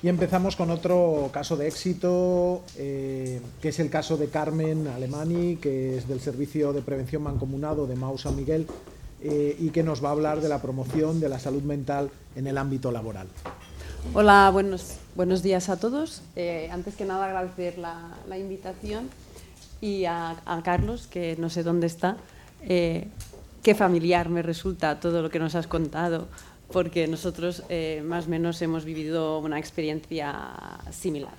Y empezamos con otro caso de éxito, eh, que es el caso de Carmen Alemani, que es del Servicio de Prevención Mancomunado de Mau San Miguel eh, y que nos va a hablar de la promoción de la salud mental en el ámbito laboral. Hola, buenos, buenos días a todos. Eh, antes que nada agradecer la, invitación y a, Carlos, que no sé dónde está. qué familiar me resulta todo lo que nos has contado porque nosotros eh, más o menos hemos vivido una experiencia similar.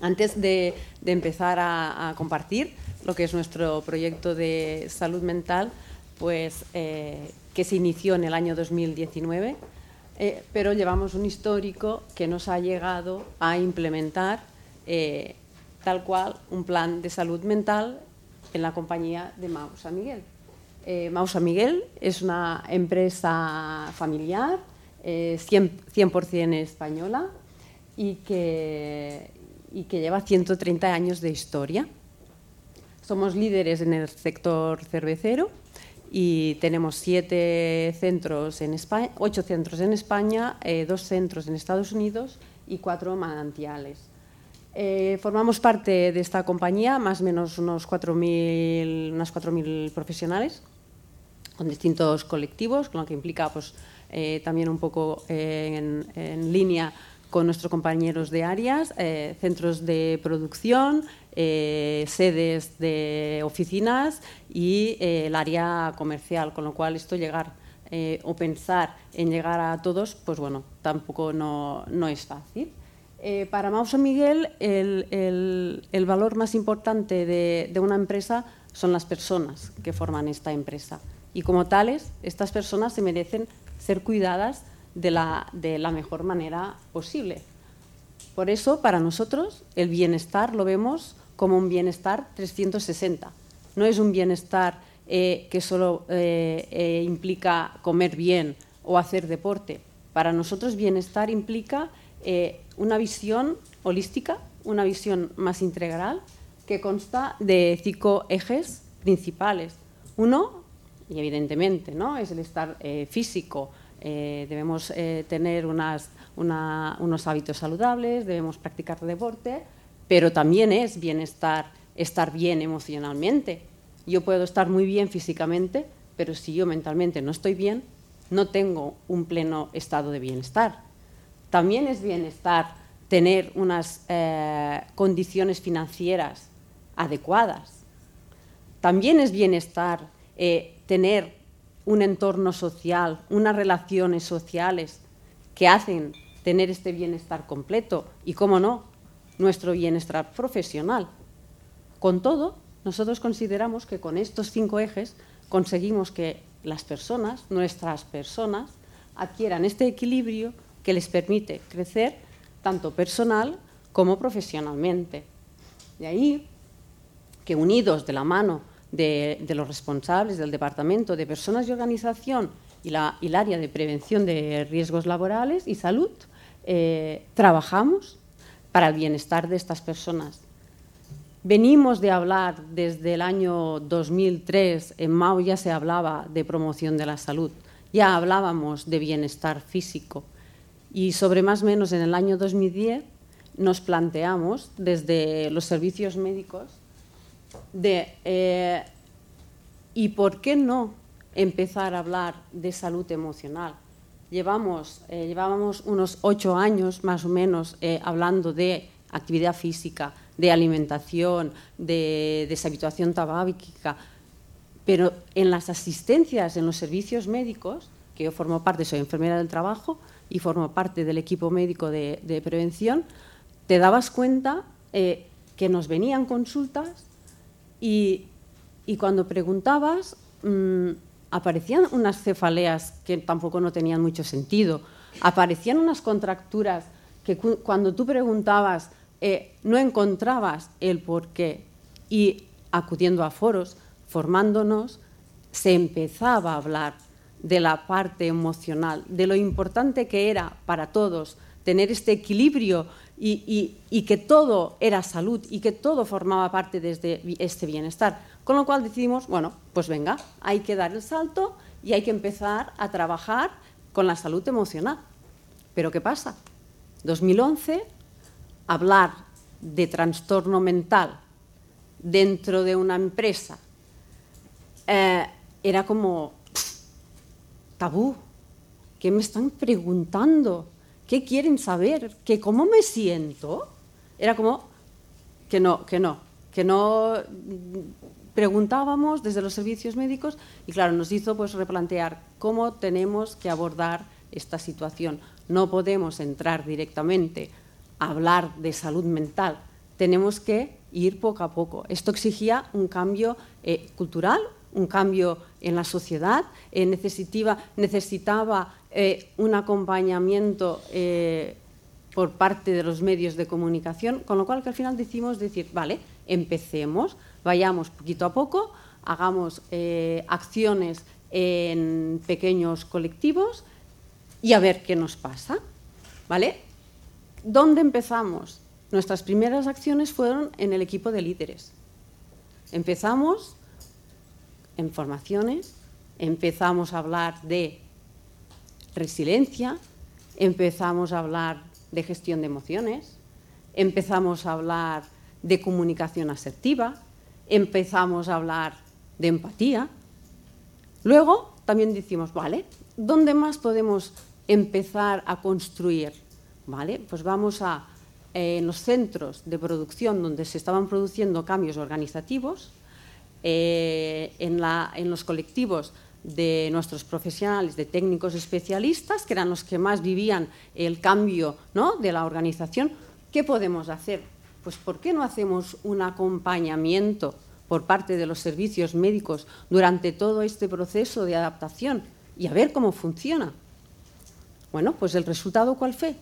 Antes de, empezar a, a, compartir lo que es nuestro proyecto de salud mental, pues eh, que se inició en el año 2019, eh, pero llevamos un histórico que nos ha llegado a implementar eh, tal cual un plan de salud mental en la compañía de Mau San Miguel. Eh, Mausa Miguel es una empresa familiar, eh, 100%, española y que, y que lleva 130 años de historia. Somos líderes en el sector cervecero y tenemos siete centros en España, ocho centros en España, eh, dos centros en Estados Unidos y cuatro manantiales. Eh, formamos parte de esta compañía, más o menos unos 4.000, unas 4.000 profesionales, con distintos colectivos, con lo que implica pues, eh, también un poco eh, en, línea con nuestros compañeros de áreas, eh, centros de producción, sedes de oficinas y el área comercial, con lo cual esto llegar o pensar en llegar a todos, pues bueno, tampoco no, no es fácil. para Mauso Miguel, el, el, el, valor más importante de, de una empresa son las personas que forman esta empresa y como tales, estas personas se merecen ser cuidadas de la, de la mejor manera posible. Por eso, para nosotros, el bienestar lo vemos como un bienestar 360. No es un bienestar eh, que solo eh, eh, implica comer bien o hacer deporte. Para nosotros, bienestar implica una visión holística, una visión más integral, que consta de cinco ejes principales. Uno, y evidentemente ¿no? es el estar eh, físico. Eh, debemos eh, tener unas, una, unos hábitos saludables, debemos practicar deporte, pero también es bienestar, estar bien emocionalmente. Yo puedo estar muy bien físicamente, pero si yo mentalmente no estoy bien, no tengo un pleno estado de bienestar. También es bienestar tener unas condiciones financieras adecuadas. También es bienestar tener un entorno social, unas relaciones sociales que hacen tener este bienestar completo y, cómo no, nuestro bienestar profesional. Con todo, nosotros consideramos que con estos cinco ejes conseguimos que las personas, nuestras personas, adquieran este equilibrio que les permite crecer tanto personal como profesionalmente. De ahí que unidos de la mano de, los responsables del Departamento de Personas y Organización y, la, el área de prevención de riesgos laborales y salud, eh, trabajamos para el bienestar de estas personas. Venimos de hablar desde el año 2003, en Mao ya se hablaba de promoción de la salud, ya hablábamos de bienestar físico y sobre más o menos en el año 2010 nos planteamos desde los servicios médicos eh, ¿y por qué no empezar a hablar de salud emocional? Llevamos, eh, llevábamos unos ocho años más o menos eh, hablando de actividad física, de alimentación, de deshabituación tabáquica, pero en las asistencias, en los servicios médicos, que yo formo parte, soy enfermera del trabajo y formo parte del equipo médico de, prevención, te dabas cuenta que nos venían consultas y, cuando preguntabas, mmm, aparecían unas cefaleas que tampoco no tenían mucho sentido, aparecían unas contracturas que cu cuando tú preguntabas eh, no encontrabas el porqué. Y acudiendo a foros, formándonos, se empezaba a hablar de la parte emocional, de lo importante que era para todos tener este equilibrio y, que todo era salud y que todo formaba parte de este, este bienestar. Con lo cual decidimos, bueno, pues venga, hay que dar el salto y hay que empezar a trabajar con la salud emocional. Pero ¿qué pasa? 2011, hablar de trastorno mental dentro de una empresa eh, era como tabú. ¿Qué me están preguntando? ¿Qué quieren saber? ¿Que cómo me siento? Era como que no, que no, que no preguntábamos desde los servicios médicos y claro, nos hizo pues replantear cómo tenemos que abordar esta situación. No podemos entrar directamente a hablar de salud mental, tenemos que ir poco a poco. Esto exigía un cambio eh, cultural, un cambio en la sociedad, eh, necesitaba, eh, un acompañamiento por parte de los medios de comunicación, con lo cual que al final decimos decir, vale, empecemos, vayamos poquito a poco, hagamos acciones en pequeños colectivos y a ver qué nos pasa. ¿Vale? ¿Dónde empezamos? Nuestras primeras acciones fueron en el equipo de líderes. Empezamos en formaciones, empezamos a hablar de resiliencia, empezamos a hablar de gestión de emociones, empezamos a hablar de comunicación asertiva, empezamos a hablar de empatía. Luego también decimos, vale, ¿dónde más podemos empezar a construir? ¿Vale? Pues vamos a eh, en los centros de producción donde se estaban produciendo cambios organizativos, eh, en, los colectivos de nuestros profesionales, de técnicos especialistas, que eran los que más vivían el cambio de la organización, ¿qué podemos hacer? Pues ¿por qué no hacemos un acompañamiento por parte de los servicios médicos durante todo este proceso de adaptación y a ver cómo funciona? Bueno, pues el resultado cuál fue?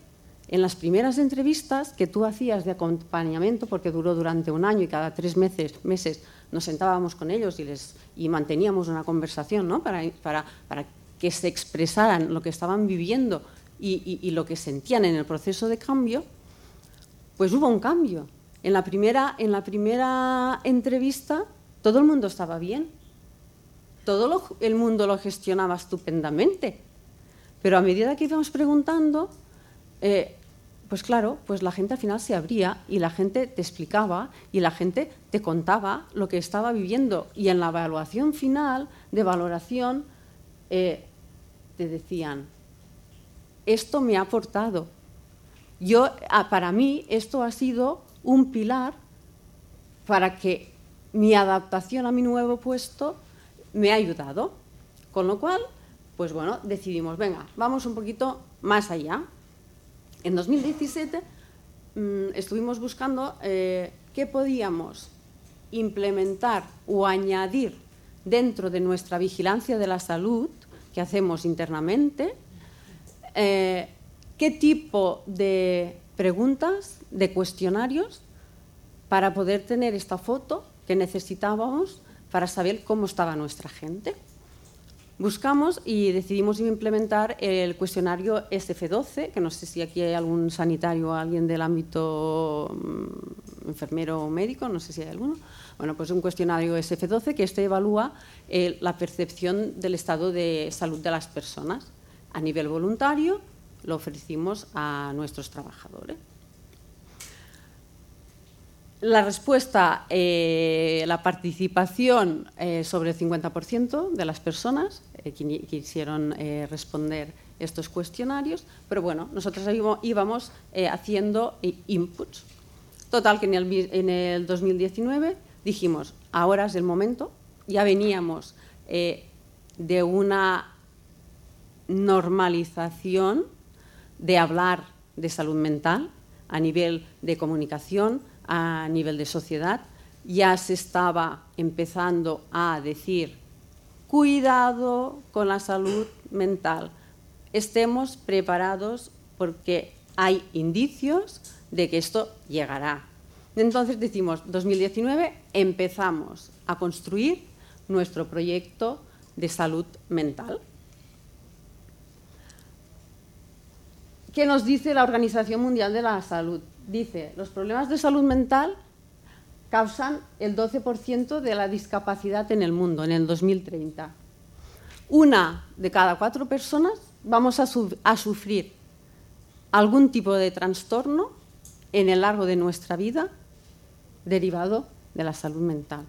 En las primeras entrevistas que tú hacías de acompañamiento, porque duró durante un año y cada tres meses, meses nos sentábamos con ellos y, les, y manteníamos una conversación ¿no? para, para, para, que se expresaran lo que estaban viviendo y, y, lo que sentían en el proceso de cambio, pues hubo un cambio. En la primera, en la primera entrevista todo el mundo estaba bien, todo el mundo lo gestionaba estupendamente, pero a medida que íbamos preguntando, eh, pues claro, pues la gente al final se abría y la gente te explicaba y la gente te contaba lo que estaba viviendo. Y en la evaluación final de valoración eh, te decían, esto me ha aportado. Yo, para mí, esto ha sido un pilar para que mi adaptación a mi nuevo puesto me ha ayudado. Con lo cual, pues bueno, decidimos, venga, vamos un poquito más allá. En 2017 mm, estuvimos buscando eh, qué podíamos implementar o añadir dentro de nuestra vigilancia de la salud que hacemos internamente, eh, qué tipo de preguntas, de cuestionarios, para poder tener esta foto que necesitábamos para saber cómo estaba nuestra gente. Buscamos y decidimos implementar el cuestionario SF12, que no sé si aquí hay algún sanitario o alguien del ámbito mm, enfermero o médico, no sé si hay alguno. Bueno, pues un cuestionario SF12 que este evalúa eh, la percepción del estado de salud de las personas. A nivel voluntario lo ofrecimos a nuestros trabajadores. La respuesta, eh, la participación eh, sobre el 50% de las personas eh, que quisieron responder estos cuestionarios, pero bueno, nosotros íbamos haciendo inputs. Total, que en el, en el, 2019 dijimos, ahora es el momento, ya veníamos de una normalización de hablar de salud mental a nivel de comunicación, a nivel de sociedad, ya se estaba empezando a decir, cuidado con la salud mental, estemos preparados porque hay indicios de que esto llegará. Entonces decimos, 2019 empezamos a construir nuestro proyecto de salud mental. ¿Qué nos dice la Organización Mundial de la Salud? Dice, los problemas de salud mental causan el 12% de la discapacidad en el mundo en el 2030. Una de cada cuatro personas vamos a, sufrir algún tipo de trastorno en el largo de nuestra vida derivado de la salud mental.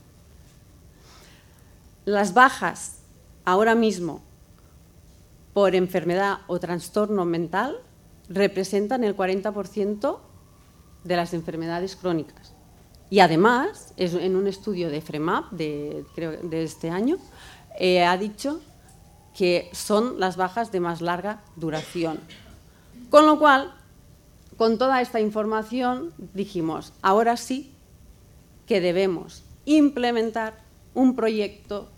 Las bajas ahora mismo por enfermedad o trastorno mental representan el 40% de las enfermedades crónicas. Y además, en un estudio de FREMAP de, de este año, eh, ha dicho que son las bajas de más larga duración. Con lo cual, con toda esta información, dijimos, ahora sí que debemos implementar un proyecto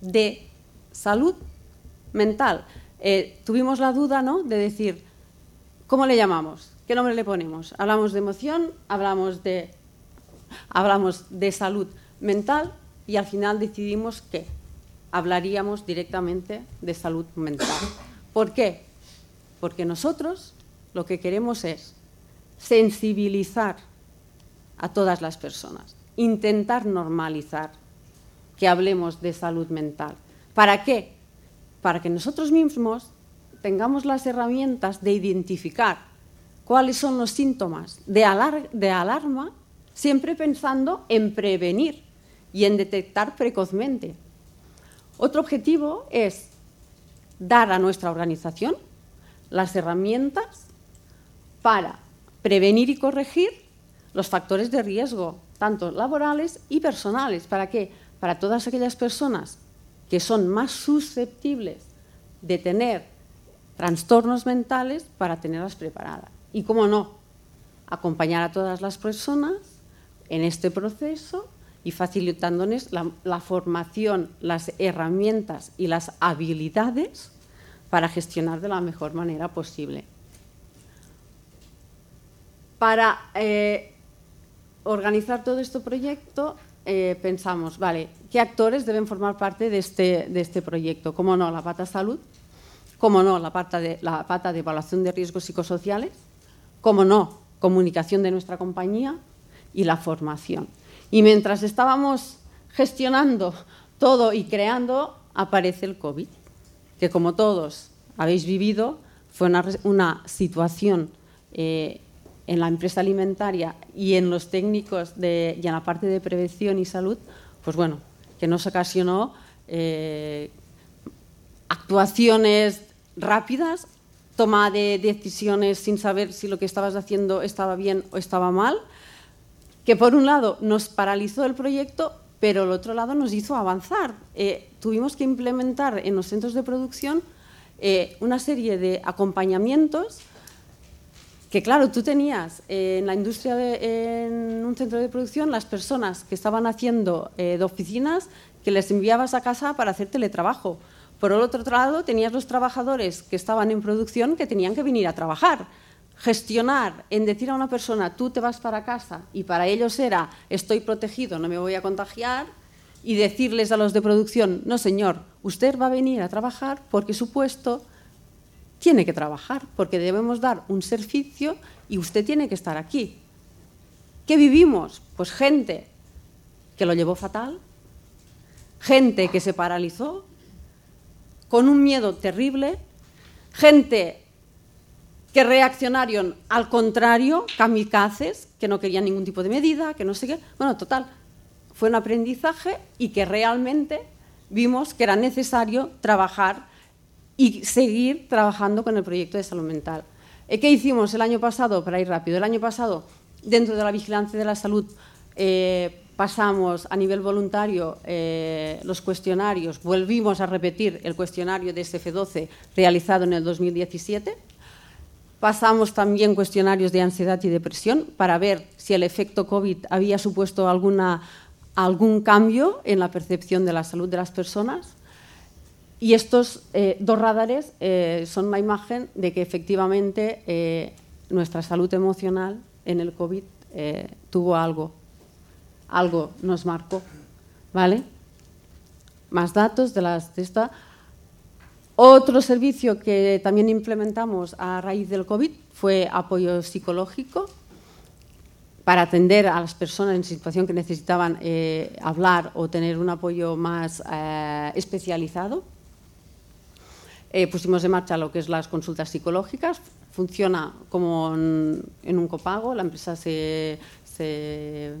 de salud mental. Eh, tuvimos la duda ¿no? de decir, ¿cómo le llamamos? ¿Qué nombre le ponemos? Hablamos de emoción, hablamos de, hablamos de salud mental y al final decidimos que hablaríamos directamente de salud mental. ¿Por qué? Porque nosotros lo que queremos es sensibilizar a todas las personas, intentar normalizar que hablemos de salud mental. ¿Para qué? Para que nosotros mismos tengamos las herramientas de identificar cuáles son los síntomas de, alarma, siempre pensando en prevenir y en detectar precozmente. Otro objetivo es dar a nuestra organización las herramientas para prevenir y corregir los factores de riesgo, tanto laborales y personales. ¿Para qué? Para todas aquellas personas que son más susceptibles de tener trastornos mentales para tenerlas preparadas. Y cómo no, acompañar a todas las personas en este proceso y facilitándoles la, formación, las herramientas y las habilidades para gestionar de la mejor manera posible. Para eh, organizar todo este proyecto eh, pensamos, vale, ¿qué actores deben formar parte de este, de este proyecto? ¿Cómo no? La pata salud, ¿cómo no? La pata, de, la pata de evaluación de riesgos psicosociales, ¿cómo no? Comunicación de nuestra compañía y la formación. Y mientras estábamos gestionando todo y creando, aparece el COVID, que como todos habéis vivido, fue una, situación eh, en la empresa alimentaria y en los técnicos y en la parte de prevención y salud, pues bueno, que nos ocasionó eh, actuaciones rápidas, toma de decisiones sin saber si lo que estabas haciendo estaba bien o estaba mal, que por un lado nos paralizó el proyecto, pero el otro lado nos hizo avanzar. Eh, tuvimos que implementar en los centros de producción eh, una serie de acompañamientos que claro, tú tenías eh, en la industria, en un centro de producción, las personas que estaban haciendo de oficinas que les enviabas a casa para hacer teletrabajo. Por el otro lado, tenías los trabajadores que estaban en producción que tenían que venir a trabajar. Gestionar en decir a una persona, tú te vas para casa, y para ellos era, estoy protegido, no me voy a contagiar, y decirles a los de producción, no señor, usted va a venir a trabajar porque su puesto tiene que trabajar porque debemos dar un servicio y usted tiene que estar aquí. ¿Qué vivimos? Pues gente que lo llevó fatal, gente que se paralizó, con un miedo terrible, gente que reaccionaron al contrario, kamikazes, que no querían ningún tipo de medida, que no sé qué. Bueno, total, fue un aprendizaje y que realmente vimos que era necesario trabajar y seguir trabajando con el proyecto de salud mental. Eh, ¿Qué hicimos el año pasado? Para ir rápido. El año pasado, dentro de la vigilancia de la salud, eh, pasamos a nivel voluntario eh, los cuestionarios, volvimos a repetir el cuestionario de SF12 realizado en el 2017. Pasamos también cuestionarios de ansiedad y depresión para ver si el efecto COVID había supuesto alguna, algún cambio en la percepción de la salud de las personas. Y estos eh, dos radares eh, son una imagen de que efectivamente nuestra salud emocional en el COVID tuvo algo, algo nos marcó, ¿vale? Más datos de, esta. Otro servicio que también implementamos a raíz del COVID fue apoyo psicológico para atender a las personas en situación que necesitaban hablar o tener un apoyo más especializado eh, pusimos en marcha lo que es las consultas psicológicas. Funciona como en, un copago, la empresa se, se,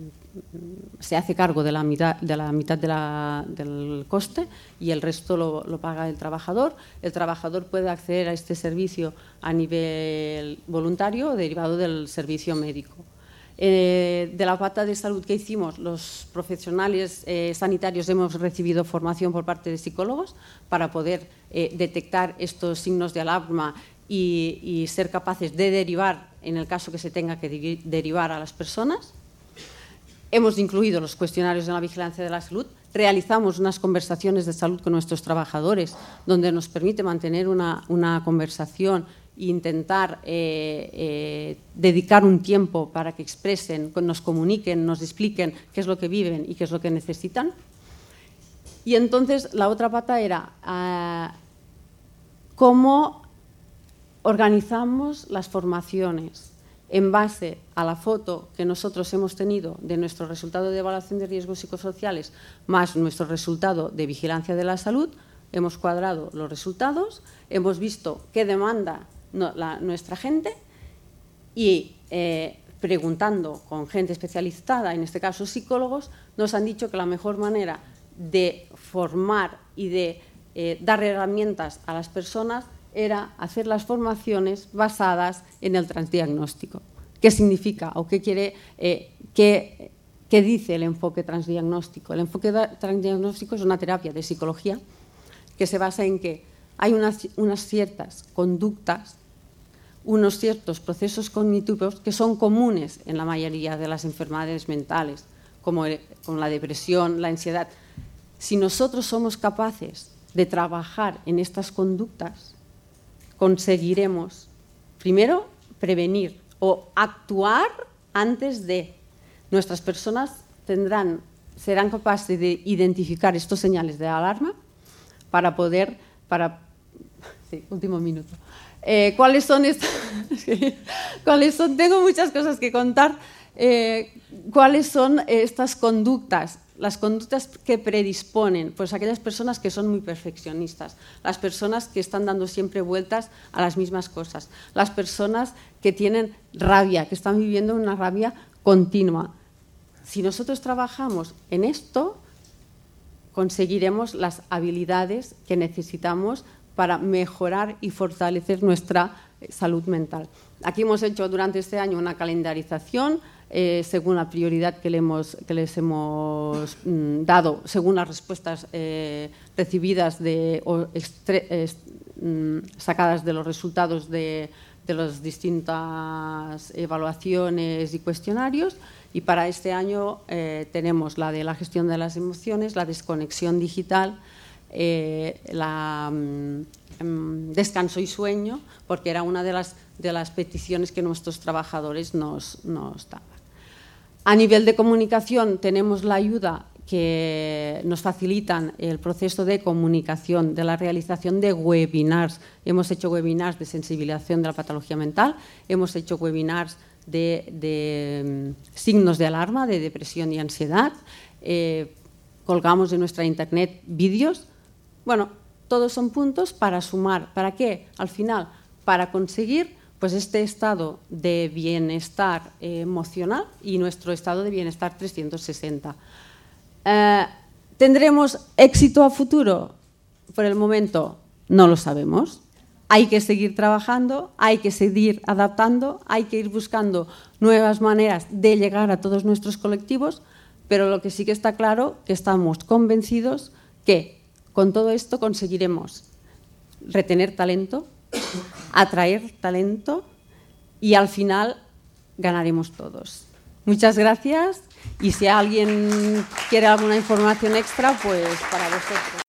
hace cargo de la mitad, de la mitad del coste y el resto lo, paga el trabajador. El trabajador puede acceder a este servicio a nivel voluntario derivado del servicio médico. Eh, de la pata de salud que hicimos, los profesionales eh, sanitarios hemos recibido formación por parte de psicólogos para poder eh, detectar estos signos de alarma y, ser capaces de derivar, en el caso que se tenga que derivar a las personas. Hemos incluido los cuestionarios de la vigilancia de la salud, realizamos unas conversaciones de salud con nuestros trabajadores, donde nos permite mantener una, una conversación intentar eh, eh, dedicar un tiempo para que expresen, nos comuniquen, nos expliquen qué es lo que viven y qué es lo que necesitan. Y entonces la otra pata era ah, cómo organizamos las formaciones en base a la foto que nosotros hemos tenido de nuestro resultado de evaluación de riesgos psicosociales más nuestro resultado de vigilancia de la salud. Hemos cuadrado los resultados, hemos visto qué demanda nuestra gente y eh, preguntando con gente especializada, en este caso psicólogos, nos han dicho que la mejor manera de formar y de eh, dar herramientas a las personas era hacer las formaciones basadas en el transdiagnóstico. ¿Qué significa o qué quiere, eh, qué, dice el enfoque transdiagnóstico? El enfoque transdiagnóstico es una terapia de psicología que se basa en que hay unas ciertas conductas unos ciertos procesos cognitivos que son comunes en la mayoría de las enfermedades mentales, como, la depresión, la ansiedad. Si nosotros somos capaces de trabajar en estas conductas, conseguiremos, primero, prevenir o actuar antes de. Nuestras personas tendrán, serán capaces de identificar estos señales de alarma para poder, para, sí, último minuto, eh, ¿Cuáles son estas? ¿Cuáles son? Tengo muchas cosas que contar. Eh, ¿Cuáles son estas conductas? Las conductas que predisponen, pues aquellas personas que son muy perfeccionistas, las personas que están dando siempre vueltas a las mismas cosas, las personas que tienen rabia, que están viviendo una rabia continua. Si nosotros trabajamos en esto, conseguiremos las habilidades que necesitamos para mejorar y fortalecer nuestra salud mental. Aquí hemos hecho durante este año una calendarización eh, según la prioridad que, les hemos mm, dado, según las respuestas eh, recibidas mm, sacadas de los resultados de, de las distintas evaluaciones y cuestionarios. Y para este año tenemos la de la gestión de las emociones, la desconexión digital, eh, la mm, em, descanso y sueño, porque era una de las, de las peticiones que nuestros trabajadores nos, nos daban. A nivel de comunicación tenemos la ayuda que nos facilitan el proceso de comunicación, de la realización de webinars. Hemos hecho webinars de sensibilización de la patología mental, hemos hecho webinars de, mm, signos de alarma, de depresión y ansiedad. Eh, colgamos en nuestra internet vídeos bueno, todos son puntos para sumar. ¿Para qué? Al final, para conseguir pues, este estado de bienestar emocional y nuestro estado de bienestar 360. Eh, ¿Tendremos éxito a futuro? Por el momento no lo sabemos. Hay que seguir trabajando, hay que seguir adaptando, hay que ir buscando nuevas maneras de llegar a todos nuestros colectivos, pero lo que sí que está claro que estamos convencidos que con todo esto conseguiremos retener talento, atraer talento y al final ganaremos todos. Muchas gracias y si alguien quiere alguna información extra, pues para vosotros.